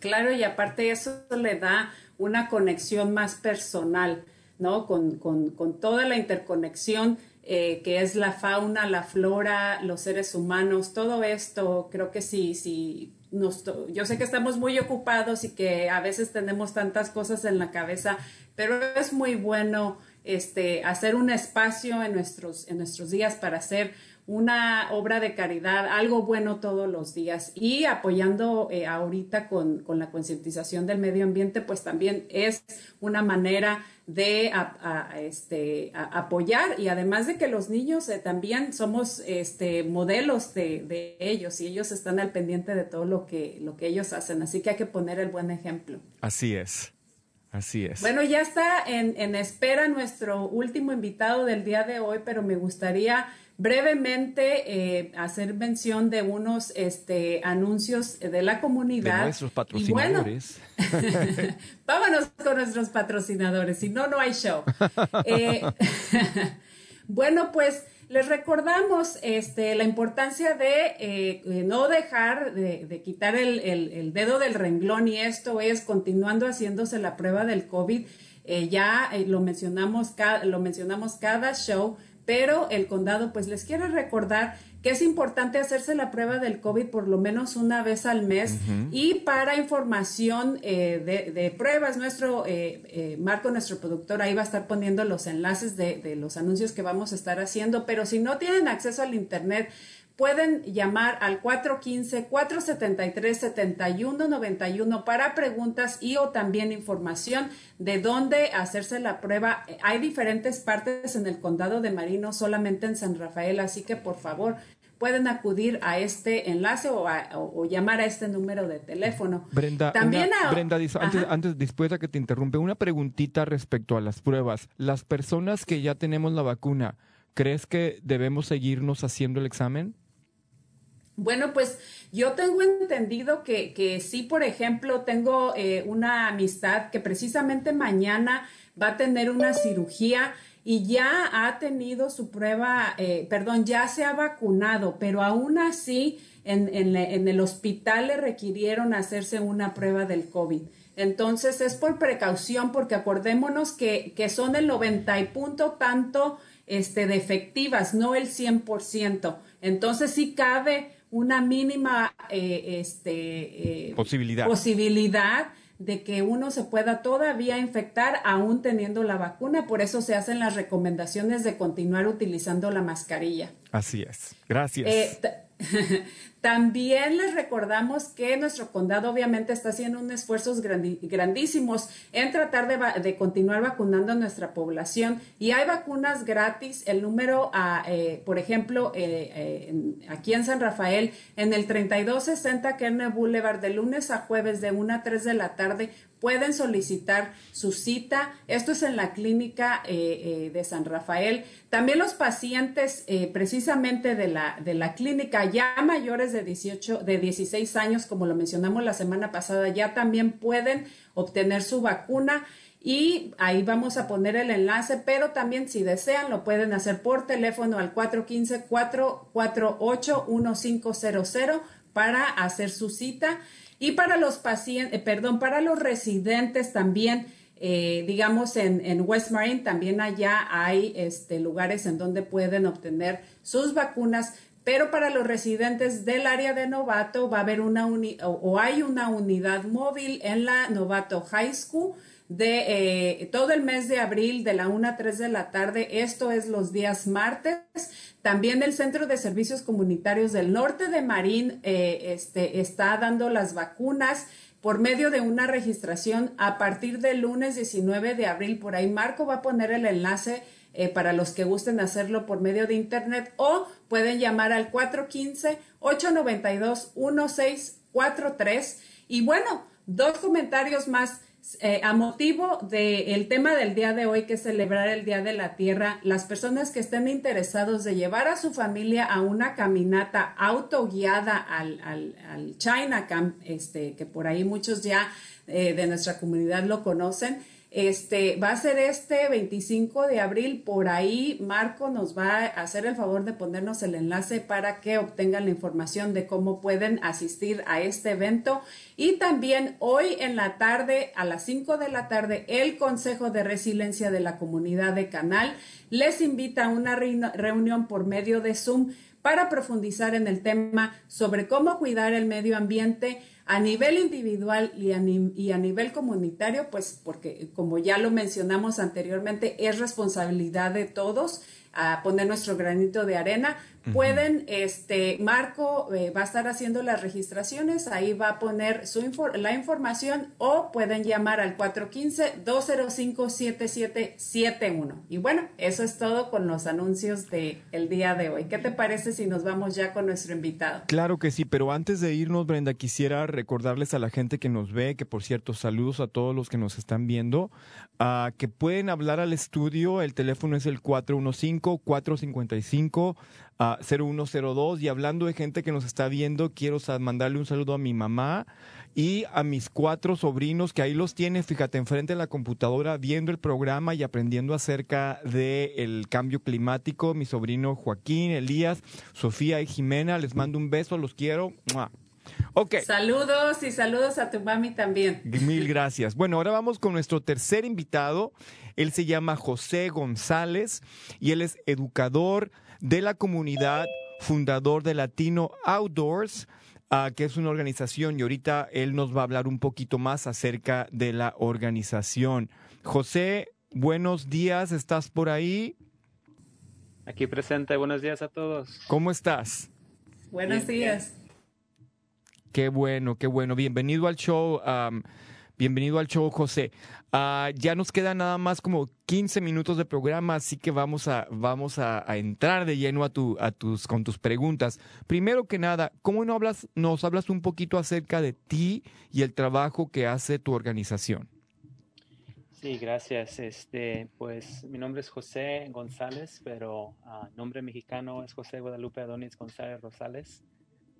Claro, y aparte eso le da una conexión más personal, ¿no? Con, con- con toda la interconexión eh, que es la fauna, la flora, los seres humanos, todo esto, creo que sí, sí. Nos, yo sé que estamos muy ocupados y que a veces tenemos tantas cosas en la cabeza, pero es muy bueno este, hacer un espacio en nuestros, en nuestros días para hacer una obra de caridad, algo bueno todos los días y apoyando eh, ahorita con, con la concientización del medio ambiente, pues también es una manera de a- a- este, a- apoyar y además de que los niños eh, también somos este, modelos de, de ellos y ellos están al pendiente de todo lo que, lo que ellos hacen, así que hay que poner el buen ejemplo. Así es, así es. Bueno, ya está en, en espera nuestro último invitado del día de hoy, pero me gustaría brevemente eh, hacer mención de unos este, anuncios de la de comunidad. nuestros Y bueno, patrocinadores. [LAUGHS] Vámonos con nuestros patrocinadores, si no, no hay show. Eh, [LAUGHS] bueno, pues les recordamos este, la importancia de eh, no dejar de, de quitar el, el- el dedo del renglón y esto es continuando haciéndose la prueba del COVID. Eh, ya eh, lo, mencionamos ca- lo mencionamos cada show, pero el condado pues les quiere recordar que es importante hacerse la prueba del COVID por lo menos una vez al mes y para información eh, de, pruebas, nuestro eh, eh, Marco, nuestro productor, ahí va a estar poniendo los enlaces de, de los anuncios que vamos a estar haciendo, pero si no tienen acceso al Internet, pueden llamar al 415-473-7191 para preguntas y o también información de dónde hacerse la prueba. Hay diferentes partes en el condado de Marino, solamente en San Rafael, así que por favor pueden acudir a este enlace o, llamar a este número de teléfono. Brenda, también Brenda antes, antes, después de que te interrumpe, una preguntita respecto a las pruebas. Las personas que ya tenemos la vacuna, ¿crees que debemos seguirnos haciendo el examen? Bueno, pues yo tengo entendido que, que sí, por ejemplo, tengo eh, una amistad que precisamente mañana va a tener una cirugía y ya ha tenido su prueba, eh, perdón, ya se ha vacunado, pero aún así en, en, el hospital le requirieron hacerse una prueba del COVID. Entonces es por precaución, porque acordémonos que, que son el 90 y punto tanto este, de efectivas, no el 100%. Entonces sí cabe una mínima eh, este, eh, posibilidad. posibilidad de que uno se pueda todavía infectar aún teniendo la vacuna. Por eso se hacen las recomendaciones de continuar utilizando la mascarilla. Así es. Gracias. Eh, [LAUGHS] también les recordamos que nuestro condado obviamente está haciendo unos esfuerzos grandísimos en tratar de, continuar vacunando a nuestra población y hay vacunas gratis. El número, eh, por ejemplo, eh, eh, aquí en San Rafael, en el 3260 Kerne Boulevard, de lunes a jueves de 1 a 3 de la tarde, pueden solicitar su cita. Esto es en la clínica eh, eh, de San Rafael. También los pacientes eh, precisamente de la, de la clínica ya mayores de 18, de 16 años, como lo mencionamos la semana pasada, ya también pueden obtener su vacuna. Y ahí vamos a poner el enlace, pero también si desean lo pueden hacer por teléfono al 415-448-1500 para hacer su cita. Y para los pacientes, eh, perdón, para los residentes también, eh, digamos en, en, West Marine, también allá hay este, lugares en donde pueden obtener sus vacunas. Pero para los residentes del área de Novato va a haber una o, hay una unidad móvil en la Novato High School de eh, todo el mes de abril de la 1 a 3 de la tarde. Esto es los días martes. También el Centro de Servicios Comunitarios del Norte de Marín eh, este, está dando las vacunas por medio de una registración a partir del lunes 19 de abril. Por ahí Marco va a poner el enlace eh, para los que gusten hacerlo por medio de internet o pueden llamar al 415-892-1643. Y bueno, dos comentarios más. Eh, a motivo del tema del día de hoy, que es celebrar el Día de la Tierra, las personas que estén interesados de llevar a su familia a una caminata autoguiada al, al, al Chinacamp, este, que por ahí muchos ya eh, de nuestra comunidad lo conocen, este, va a ser este 25 de abril, por ahí Marco nos va a hacer el favor de ponernos el enlace para que obtengan la información de cómo pueden asistir a este evento. Y también hoy en la tarde, a las 5 de la tarde, el Consejo de Resiliencia de la Comunidad de Canal les invita a una reunión por medio de Zoom para profundizar en el tema sobre cómo cuidar el medio ambiente a nivel individual y a, nivel comunitario, pues porque como ya lo mencionamos anteriormente, es responsabilidad de todos a poner nuestro granito de arena. Pueden, este, Marco eh, va a estar haciendo las registraciones, ahí va a poner su la información o pueden llamar al 415-205-7771. Y bueno, eso es todo con los anuncios del el día de hoy. ¿Qué te parece si nos vamos ya con nuestro invitado? Claro que sí, pero antes de irnos, Brenda, quisiera recordarles a la gente que nos ve, que por cierto, saludos a todos los que nos están viendo, uh, que pueden hablar al estudio, el teléfono es el 415-455 a 0102 y hablando de gente que nos está viendo, quiero mandarle un saludo a mi mamá y a mis cuatro sobrinos que ahí los tiene, fíjate, enfrente de la computadora viendo el programa y aprendiendo acerca del cambio climático. Mi sobrino Joaquín, Elías, Sofía y Jimena, les mando un beso, los quiero. Ok. Saludos y saludos a tu mami también. Mil gracias. Bueno, ahora vamos con nuestro tercer invitado. Él se llama José González y él es educador de la comunidad, fundador de Latino Outdoors, uh, que es una organización y ahorita él nos va a hablar un poquito más acerca de la organización. José, buenos días, ¿estás por ahí? Aquí presente, buenos días a todos. ¿Cómo estás? Buenos Bien, días. Qué bueno, qué bueno. Bienvenido al show. um, bienvenido al show, José. Ah, ya nos quedan nada más como 15 minutos de programa, así que vamos a, vamos a entrar de lleno a, tu, a tus, con tus preguntas. Primero que nada, ¿cómo no hablas, nos hablas un poquito acerca de ti y el trabajo que hace tu organización? Sí, gracias. Este, pues mi nombre es José González, pero ah, nombre mexicano es José Guadalupe Adonis González Rosales,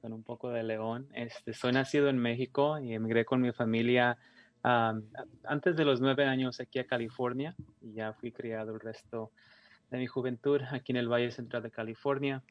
con un poco de león. Este, soy nacido en México y emigré con mi familia ah, antes de los nueve años aquí a California ya fui criado el resto de mi juventud aquí en el Valle Central de California.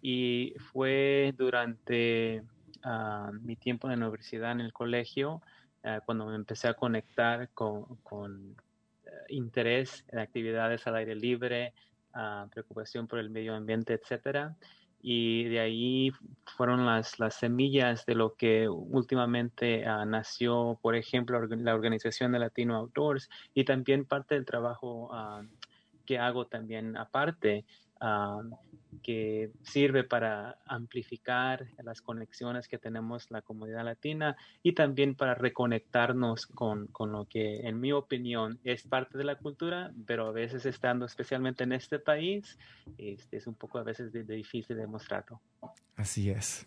Y fue durante ah, mi tiempo en la universidad, en el colegio, eh, cuando me empecé a conectar con, con, eh, interés en actividades al aire libre, ah, preocupación por el medio ambiente, etcétera. Y de ahí fueron las, las semillas de lo que últimamente ah, nació, por ejemplo, la organización de Latino Outdoors y también parte del trabajo ah, que hago también aparte, ah, que sirve para amplificar las conexiones que tenemos la comunidad latina y también para reconectarnos con, con lo que, en mi opinión, es parte de la cultura, pero a veces estando especialmente en este país, este, es un poco a veces de- de difícil demostrarlo. Así es.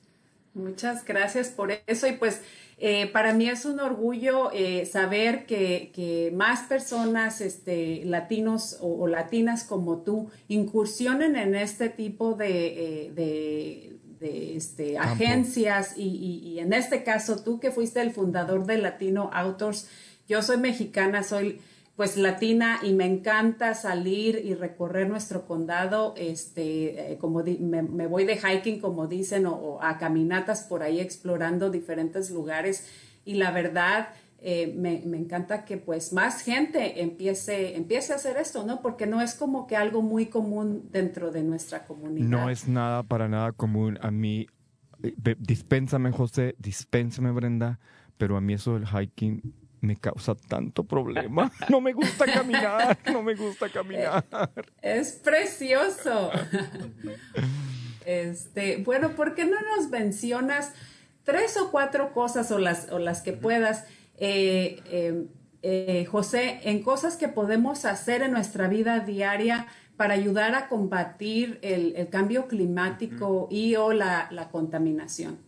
Muchas gracias por eso. Y pues eh, para mí es un orgullo eh, saber que, que más personas este, latinos o, o latinas como tú incursionen en este tipo de, eh, de, de, este, agencias y, y- y en este caso tú que fuiste el fundador de Latino Outdoors, yo soy mexicana, soy pues latina y me encanta salir y recorrer nuestro condado, este, eh, como di- me, voy de hiking, como dicen, o, a caminatas por ahí explorando diferentes lugares y la verdad eh, me, encanta que pues más gente empiece, empiece a hacer esto, ¿no? Porque no es como que algo muy común dentro de nuestra comunidad. No es nada para nada común. A mí, eh, dispénsame José, dispénsame Brenda, pero a mí eso del hiking me causa tanto problema. [LAUGHS] No me gusta caminar, no me gusta caminar. Es precioso. Este, bueno, ¿por qué no nos mencionas tres o cuatro cosas o las, o las que puedas, eh, eh, eh, José, en cosas que podemos hacer en nuestra vida diaria para ayudar a combatir el, el cambio climático y o la, la contaminación?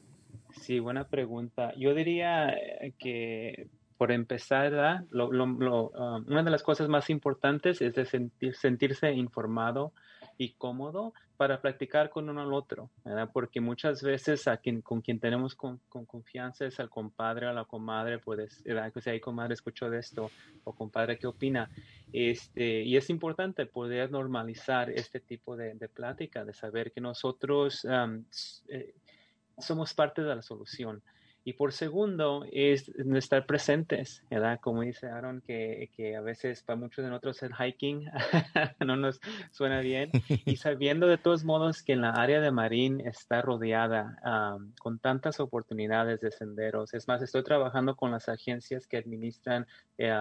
Sí, buena pregunta. Yo diría eh, que por empezar. Lo- lo- lo, um, una de las cosas más importantes es de sentir- sentirse informado y cómodo para practicar con uno al otro, ¿verdad? Porque muchas veces a quien, con quien tenemos con, con confianza es al compadre o a la comadre, puedes, ¿verdad? Que si hay comadre escuchó de esto o compadre, ¿qué opina? Este, y es importante poder normalizar este tipo de, de plática, de saber que nosotros um, eh, somos parte de la solución. Y por segundo, es no estar presentes, ¿verdad? Como dice Aaron, que, que a veces para muchos de nosotros el hiking [LAUGHS] no nos suena bien. Y [LAUGHS] sabiendo de todos modos que en la área de Marín está rodeada am, con tantas oportunidades de senderos. Es más, estoy trabajando con las agencias que administran eh,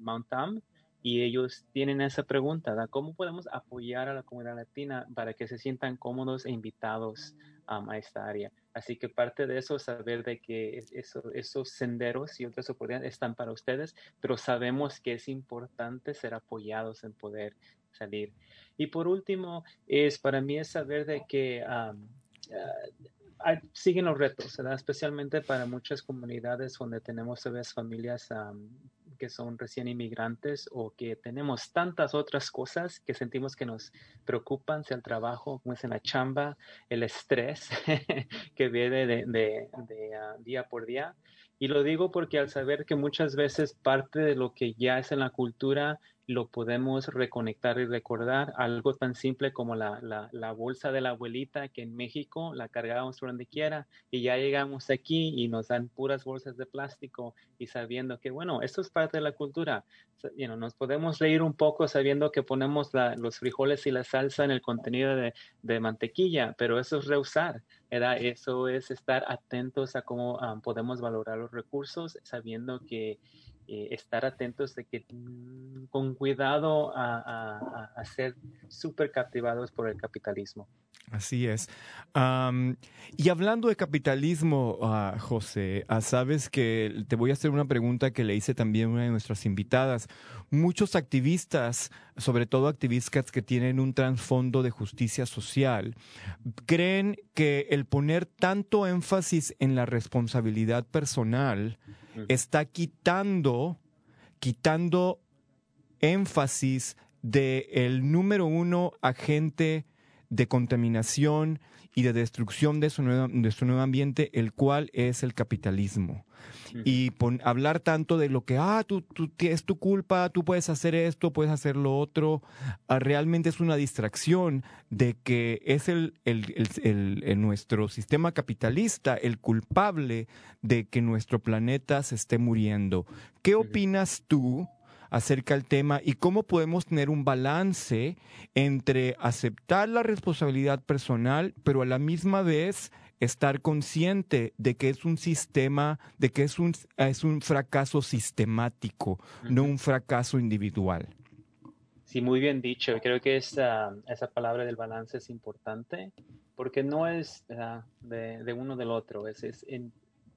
Mount Tam y ellos tienen esa pregunta, ¿verdad? ¿Cómo podemos apoyar a la comunidad latina para que se sientan cómodos e invitados a esta área? Así que parte de eso es saber de que es- eso- esos senderos y otras oportunidades están para ustedes, pero sabemos que es importante ser apoyados en poder salir. Y por último, es para mí es saber de que ah, siguen los retos, especialmente para muchas comunidades donde tenemos a veces familias que son recién inmigrantes o que tenemos tantas otras cosas que sentimos que nos preocupan, sea el trabajo, como es en la chamba, el estrés [LAUGHS] que viene de, ah, día por día. Y lo digo porque al saber que muchas veces parte de lo que ya es en la cultura lo podemos reconectar y recordar. Algo tan simple como la, la, la, bolsa de la abuelita que en México la cargábamos por donde quiera y ya llegamos aquí y nos dan puras bolsas de plástico y sabiendo que, bueno, esto es parte de la cultura. You know, nos podemos reír un poco sabiendo que ponemos la, los frijoles y la salsa en el contenido de, de mantequilla, pero eso es reusar. ¿verdad? Eso es estar atentos a cómo um, podemos valorar los recursos, sabiendo que eh, estar atentos de que mm, con cuidado a, ser súper captivados por el capitalismo. Así es. Y hablando de capitalismo, uh, José, uh, sabes que te voy a hacer una pregunta que le hice también a una de nuestras invitadas. Muchos activistas, sobre todo activistas que tienen un trasfondo de justicia social, creen que el poner tanto énfasis en la responsabilidad personal está quitando, quitando énfasis de el número uno agente de contaminación y de destrucción de su nuevo, de su nuevo ambiente, el cual es el capitalismo. Y pon, hablar tanto de lo que, ah, tú, tú, es tu culpa, tú puedes hacer esto, puedes hacer lo otro, ah, realmente es una distracción de que es el, el, el, el, nuestro sistema capitalista el culpable de que nuestro planeta se esté muriendo. ¿Qué opinas tú? Acerca del tema y cómo podemos tener un balance entre aceptar la responsabilidad personal, pero a la misma vez estar consciente de que es un sistema, de que es un, es un fracaso sistemático, uh -huh. no un fracaso individual. Sí, muy bien dicho. Creo que esa, esa palabra del balance es importante porque no es uh, de, de, uno del otro, es, es en,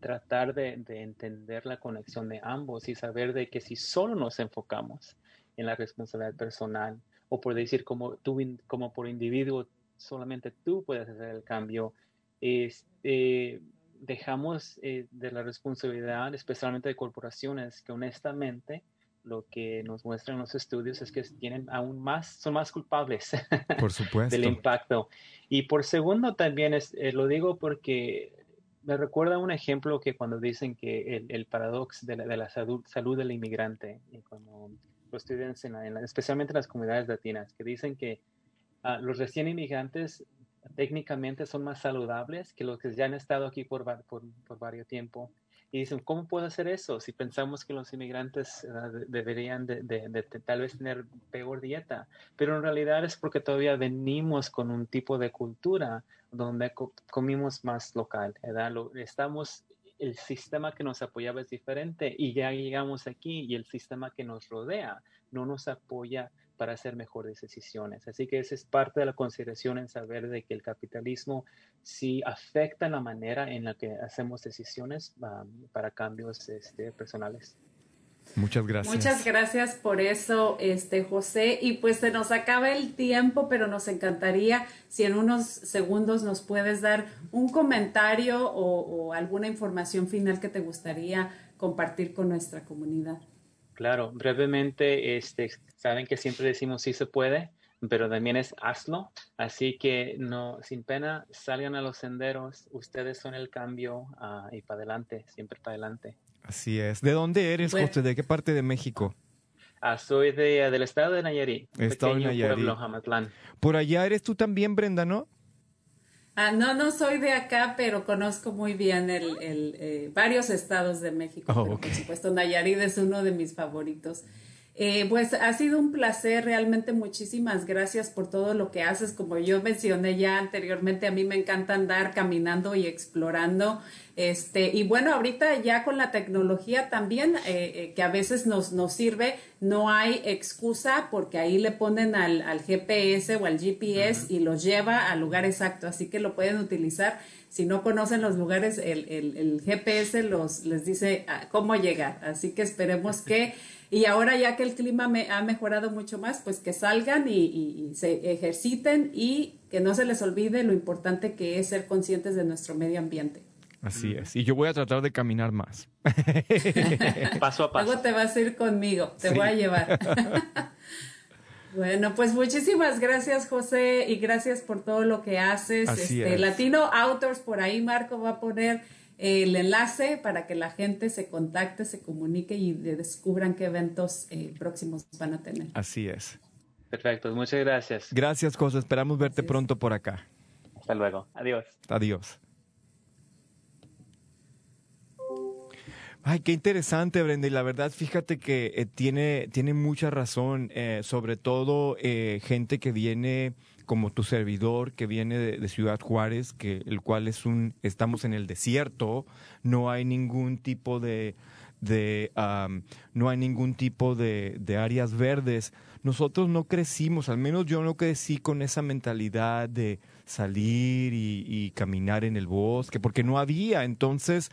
tratar de, de, entender la conexión de ambos y saber de que si solo nos enfocamos en la responsabilidad personal o por decir como tú como por individuo solamente tú puedes hacer el cambio este, dejamos eh, de la responsabilidad especialmente de corporaciones que honestamente lo que nos muestran los estudios es que tienen aún más, son más culpables por supuesto. [LAUGHS] del impacto. Y por segundo también es, eh, lo digo porque me recuerda un ejemplo que cuando dicen que el, el paradox de la, de la salud, del inmigrante, y cuando lo estudian en la, en la, especialmente en las comunidades latinas, que dicen que uh, los recién inmigrantes técnicamente son más saludables que los que ya han estado aquí por, por, por varios tiempo. Y dicen, ¿cómo puedo hacer eso? Si pensamos que los inmigrantes uh, deberían de, de, de, de, tal vez tener peor dieta, pero en realidad es porque todavía venimos con un tipo de cultura donde co comimos más local, ¿verdad? Lo, estamos, el sistema que nos apoyaba es diferente y ya llegamos aquí y el sistema que nos rodea no nos apoya para hacer mejores decisiones. Así que esa es parte de la consideración en saber de que el capitalismo sí afecta la manera en la que hacemos decisiones um, para cambios este, personales. Muchas gracias. Muchas gracias por eso, este José. Y pues se nos acaba el tiempo, pero nos encantaría si en unos segundos nos puedes dar un comentario o, o alguna información final que te gustaría compartir con nuestra comunidad. Claro, brevemente, este, saben que siempre decimos sí se puede, pero también es hazlo. Así que no, sin pena, salgan a los senderos. Ustedes son el cambio uh, y para adelante, siempre para adelante. Así es. ¿De dónde eres, José? ¿De qué parte de México? Uh, soy de, del estado de Nayarit. Estado de Nayarit. Pueblo. Por allá eres tú también, Brenda, ¿no? Ah, no, no soy de acá, pero conozco muy bien el, el eh, varios estados de México. Oh, okay. Por supuesto, Nayarit es uno de mis favoritos. Eh, pues ha sido un placer, realmente muchísimas gracias por todo lo que haces. Como yo mencioné ya anteriormente, a mí me encanta andar caminando y explorando. Este, y bueno, ahorita ya con la tecnología también, eh, eh, que a veces nos, nos sirve, no hay excusa porque ahí le ponen al, al GPS o al GPS uh -huh. y los lleva al lugar exacto, así que lo pueden utilizar. Si no conocen los lugares, el, el, el GPS los, les dice cómo llegar. Así que esperemos [LAUGHS] que y ahora ya que el clima me ha mejorado mucho más, pues que salgan y, y, y, se ejerciten y que no se les olvide lo importante que es ser conscientes de nuestro medio ambiente. Así es. Y yo voy a tratar de caminar más. [LAUGHS] paso a paso. Luego te vas a ir conmigo, te sí. voy a llevar. [LAUGHS] Bueno, pues muchísimas gracias, José, y gracias por todo lo que haces. Así este, es. Latino Authors, por ahí Marco va a poner el enlace para que la gente se contacte, se comunique y descubran qué eventos eh, próximos van a tener. Así es. Perfecto, muchas gracias. Gracias, José. Esperamos verte pronto por acá. Hasta luego. Adiós. Adiós. Ay, qué interesante, Brenda. Y la verdad, fíjate que eh, tiene, tiene mucha razón, eh, sobre todo eh, gente que viene como tu servidor, que viene de, Ciudad Juárez, que el cual es un, estamos en el desierto, no hay ningún tipo de, no hay ningún tipo de, de áreas verdes. Nosotros no crecimos, al menos yo no crecí con esa mentalidad de salir y, y caminar en el bosque, porque no había. Entonces,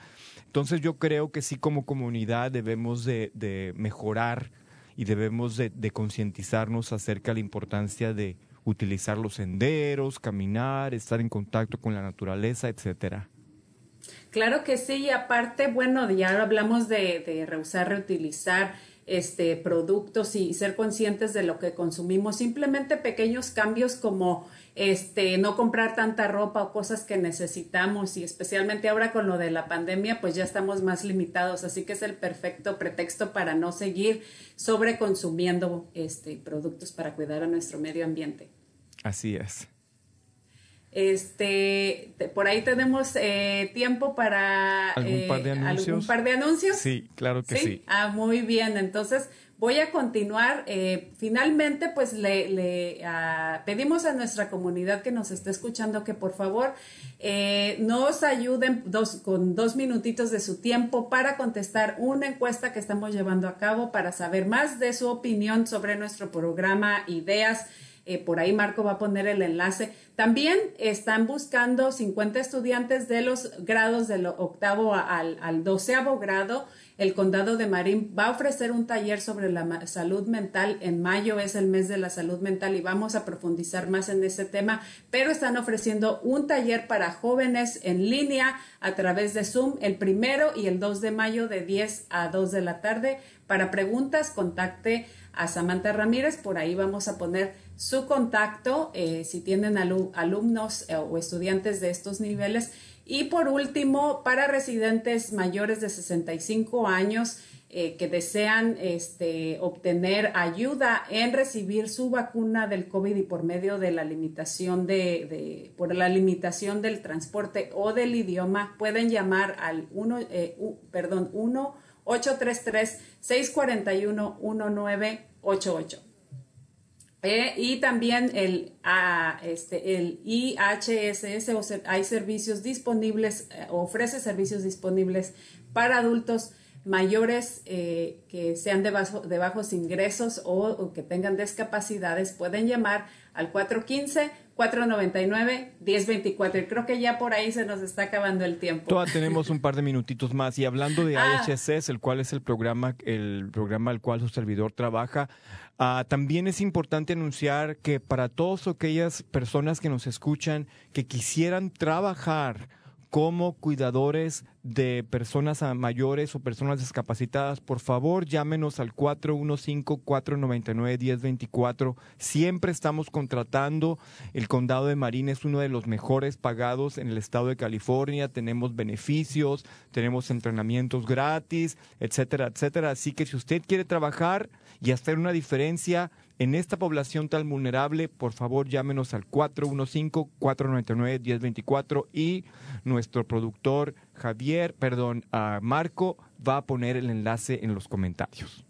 entonces yo creo que sí como comunidad debemos de, mejorar y debemos de, concientizarnos acerca de la importancia de utilizar los senderos, caminar, estar en contacto con la naturaleza, etcétera. Claro que sí, y aparte, bueno, ya hablamos de, de reusar, reutilizar este, productos y ser conscientes de lo que consumimos. Simplemente pequeños cambios como este, no comprar tanta ropa o cosas que necesitamos y especialmente ahora con lo de la pandemia, pues ya estamos más limitados, así que es el perfecto pretexto para no seguir sobreconsumiendo este, productos para cuidar a nuestro medio ambiente. Así es. Este, por ahí tenemos eh, tiempo para ¿Algún par de eh, anuncios. ¿algún par de anuncios. Sí, claro que sí. Ah, muy bien. Entonces, voy a continuar. Eh, finalmente, pues le, le ah, pedimos a nuestra comunidad que nos esté escuchando que por favor eh, nos ayuden dos, con dos minutitos de su tiempo para contestar una encuesta que estamos llevando a cabo para saber más de su opinión sobre nuestro programa, ideas. Eh, por ahí Marco va a poner el enlace. También están buscando 50 estudiantes de los grados del octavo al, doceavo grado el condado de Marín va a ofrecer un taller sobre la salud mental. En mayo es el mes de la salud mental y vamos a profundizar más en ese tema, pero están ofreciendo un taller para jóvenes en línea a través de Zoom el primero y el 2 de mayo de 10 a 2 de la tarde. Para preguntas, contacte a Samantha Ramírez. Por ahí vamos a poner su contacto eh, si tienen alumnos eh, o estudiantes de estos niveles y por último, para residentes mayores de 65 años eh, que desean este, obtener ayuda en recibir su vacuna del COVID y por medio de la limitación de, por la limitación del transporte o del idioma, pueden llamar al 1, eh, perdón, 1 833 641 1988. Eh, y también el, ah, este, el IHSS, o hay servicios disponibles, eh, ofrece servicios disponibles para adultos mayores eh, que sean de, de bajos ingresos o, que tengan discapacidades. Pueden llamar al 415-499-1024. Y creo que ya por ahí se nos está acabando el tiempo. Todavía [LAUGHS] tenemos un par de minutitos más. Y hablando de ah. El cual es el programa, el programa al cual su servidor trabaja, Ah, también es importante anunciar que para todas aquellas personas que nos escuchan que quisieran trabajar como cuidadores de personas mayores o personas discapacitadas, por favor llámenos al 415-499-1024. Siempre estamos contratando. El condado de Marín es uno de los mejores pagados en el estado de California. Tenemos beneficios, tenemos entrenamientos gratis, etcétera, etcétera. Así que si usted quiere trabajar y hacer una diferencia, en esta población tan vulnerable, por favor llámenos al 415-499-1024 y nuestro productor Javier, perdón, a Marco va a poner el enlace en los comentarios.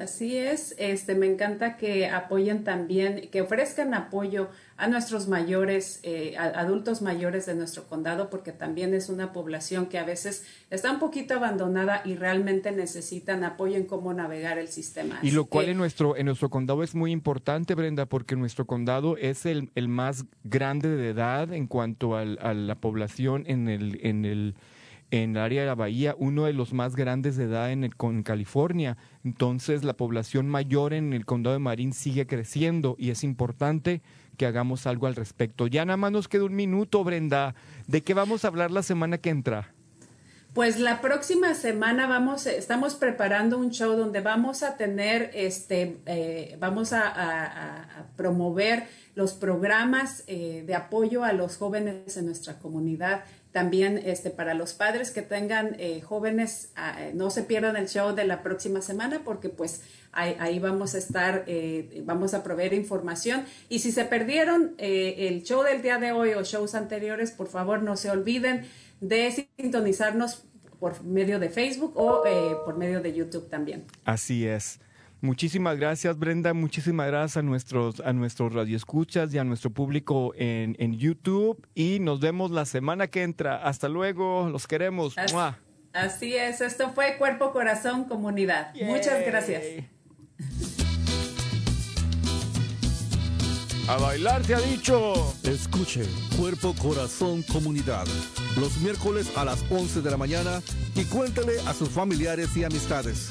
Así es, este, me encanta que apoyen también, que ofrezcan apoyo a nuestros mayores, eh, adultos mayores de nuestro condado, porque también es una población que a veces está un poquito abandonada y realmente necesitan apoyo en cómo navegar el sistema. Y lo cual en nuestro, en nuestro condado es muy importante, Brenda, porque nuestro condado es el, el más grande de edad en cuanto a la población en el, en el en el área de la bahía, uno de los más grandes de edad en, el, California. Entonces, la población mayor en el condado de Marín sigue creciendo y es importante que hagamos algo al respecto. Ya nada más nos queda un minuto, Brenda. ¿De qué vamos a hablar la semana que entra? Pues la próxima semana vamos, estamos preparando un show donde vamos a tener, este, eh, vamos a promover los programas eh, de apoyo a los jóvenes en nuestra comunidad. También este, para los padres que tengan eh, jóvenes, ah, eh, no se pierdan el show de la próxima semana porque pues ahí, ahí vamos a estar, eh, vamos a proveer información. Y si se perdieron eh, el show del día de hoy o shows anteriores, por favor no se olviden de sintonizarnos por medio de Facebook o por medio de YouTube también. Así es. Muchísimas gracias, Brenda. Muchísimas gracias a nuestros, a nuestros radioescuchas y a nuestro público en, en YouTube. Y nos vemos la semana que entra. Hasta luego. Los queremos. Así, ¡Mua! así es, esto fue Cuerpo, Corazón, Comunidad. Muchas gracias. A bailar se ha dicho. Escuche Cuerpo, Corazón, Comunidad. Los miércoles a las 11 de la mañana y cuéntele a sus familiares y amistades.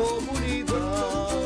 Comunidad,